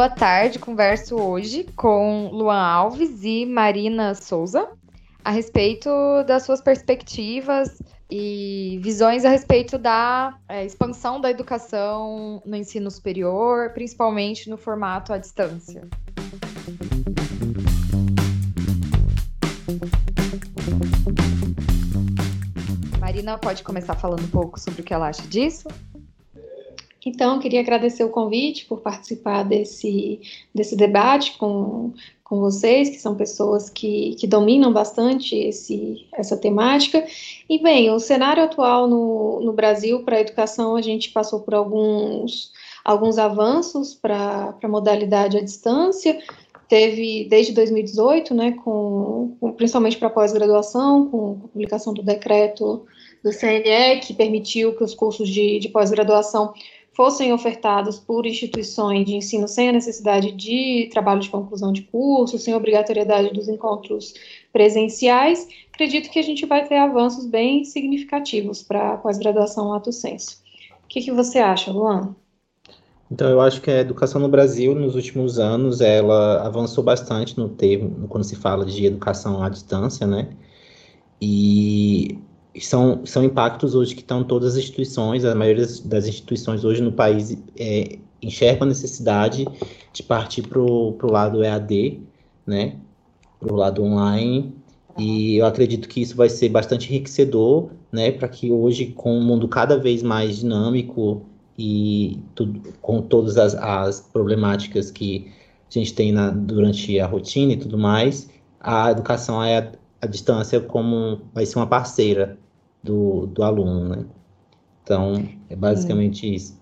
boa tarde. Converso hoje com Luan Alves e Marina Souza a respeito das suas perspectivas e visões a respeito da é, expansão da educação no ensino superior, principalmente no formato à distância. Marina pode começar falando um pouco sobre o que ela acha disso? Então, queria agradecer o convite por participar desse, desse debate com, com vocês, que são pessoas que, que dominam bastante esse, essa temática. E, bem, o cenário atual no, no Brasil para a educação, a gente passou por alguns, alguns avanços para a modalidade à distância, teve desde 2018, né, com, com principalmente para pós-graduação, com a publicação do decreto do CNE, que permitiu que os cursos de, de pós-graduação fossem ofertados por instituições de ensino sem a necessidade de trabalho de conclusão de curso, sem obrigatoriedade dos encontros presenciais, acredito que a gente vai ter avanços bem significativos para a pós-graduação lato sensu. O que, que você acha, Luan? Então, eu acho que a educação no Brasil, nos últimos anos, ela avançou bastante no termo, quando se fala de educação à distância, né? E são, são impactos hoje que estão todas as instituições, a maioria das, instituições hoje no país é, enxerga a necessidade de partir para o lado EAD, né, para o lado online, e eu acredito que isso vai ser bastante enriquecedor, né, para que hoje, com um mundo cada vez mais dinâmico e tudo, com todas as, as problemáticas que a gente tem na, durante a rotina e tudo mais, a educação é a distância como vai ser uma parceira do, do aluno, né? Então, é basicamente Sim. isso.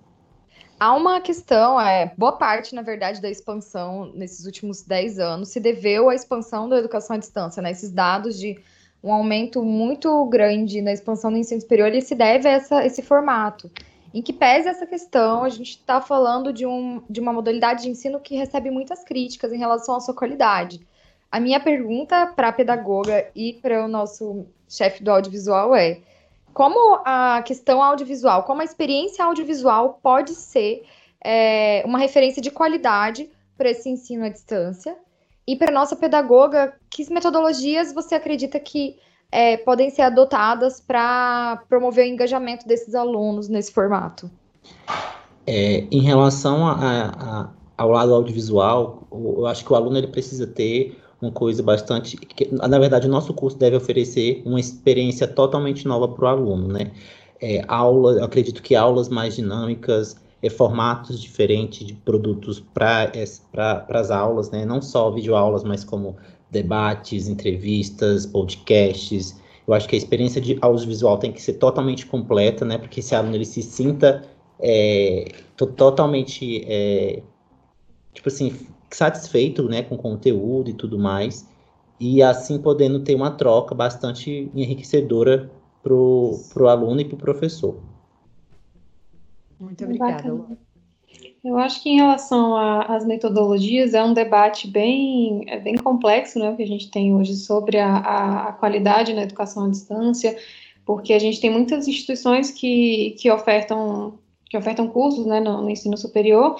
Há uma questão, é, boa parte, na verdade, da expansão nesses últimos 10 anos se deveu à expansão da educação à distância, né? Esses dados de um aumento muito grande na expansão do ensino superior, ele se deve a essa, esse formato. Em que pese essa questão, a gente está falando de, um, de uma modalidade de ensino que recebe muitas críticas em relação à sua qualidade. A minha pergunta para a pedagoga e para o nosso chefe do audiovisual é: como a questão audiovisual, como a experiência audiovisual pode ser é, uma referência de qualidade para esse ensino à distância? E para nossa pedagoga, que metodologias você acredita que é, podem ser adotadas para promover o engajamento desses alunos nesse formato? É, em relação a, a, ao lado audiovisual, eu acho que o aluno ele precisa ter uma coisa bastante. Que, na verdade, o nosso curso deve oferecer uma experiência totalmente nova para o aluno, né? É, aula, acredito que aulas mais dinâmicas, é, formatos diferentes de produtos para as aulas, né? Não só videoaulas, mas como debates, entrevistas, podcasts. Eu acho que a experiência de audiovisual tem que ser totalmente completa, né? Porque esse aluno ele se sinta é, totalmente, é, tipo assim, satisfeito né, com o conteúdo e tudo mais, e assim podendo ter uma troca bastante enriquecedora para o aluno e para o professor. Muito obrigada. Eu acho que em relação às metodologias é um debate bem, é bem complexo, né, que a gente tem hoje sobre a, a, a, qualidade na educação à distância, porque a gente tem muitas instituições que, que ofertam que ofertam cursos né, no, no ensino superior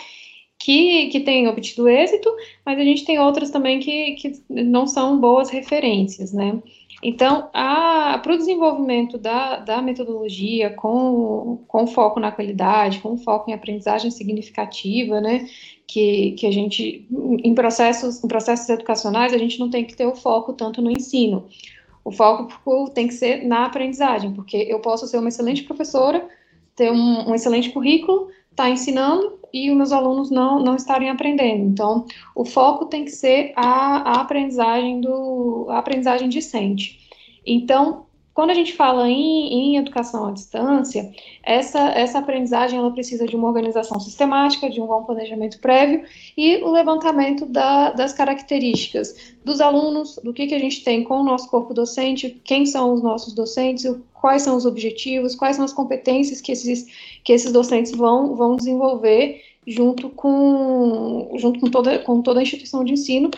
que, que têm obtido êxito, mas a gente tem outras também que, que não são boas referências, né? Então, para o desenvolvimento da, da metodologia com, com foco na qualidade, com foco em aprendizagem significativa, né, que, que a gente, em processos, em processos educacionais, a gente não tem que ter o foco tanto no ensino. O foco tem que ser na aprendizagem, porque eu posso ser uma excelente professora, ter um, um excelente currículo, estar tá ensinando, e os meus alunos não, não estarem aprendendo. Então, o foco tem que ser a, a aprendizagem do a aprendizagem discente. Então, quando a gente fala em, em, educação à distância, essa, essa aprendizagem ela precisa de uma organização sistemática, de um bom planejamento prévio e o levantamento da, das características dos alunos, do que, que a gente tem com o nosso corpo docente, quem são os nossos docentes, quais são os objetivos, quais são as competências que esses, que esses docentes vão, vão desenvolver junto com, junto com, toda, com toda a instituição de ensino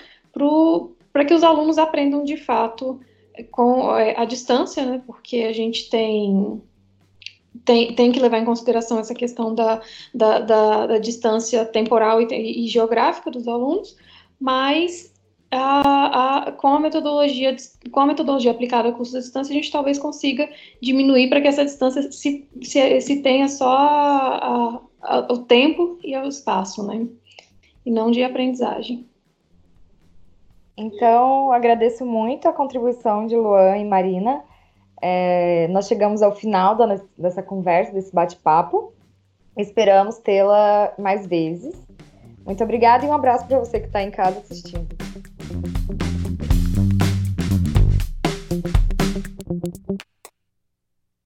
para que os alunos aprendam de fato com é, a distância, né, porque a gente tem tem, tem que levar em consideração essa questão da, da, da, da distância temporal e, e, geográfica dos alunos, mas a, a, com, a metodologia, com a metodologia aplicada ao curso da distância, a gente talvez consiga diminuir para que essa distância se, se, se tenha só a, a, o tempo e o espaço, né? E não de aprendizagem. Então, agradeço muito a contribuição de Luan e Marina. É, nós chegamos ao final da, dessa conversa, desse bate-papo. Esperamos tê-la mais vezes. Muito obrigada e um abraço para você que está em casa assistindo.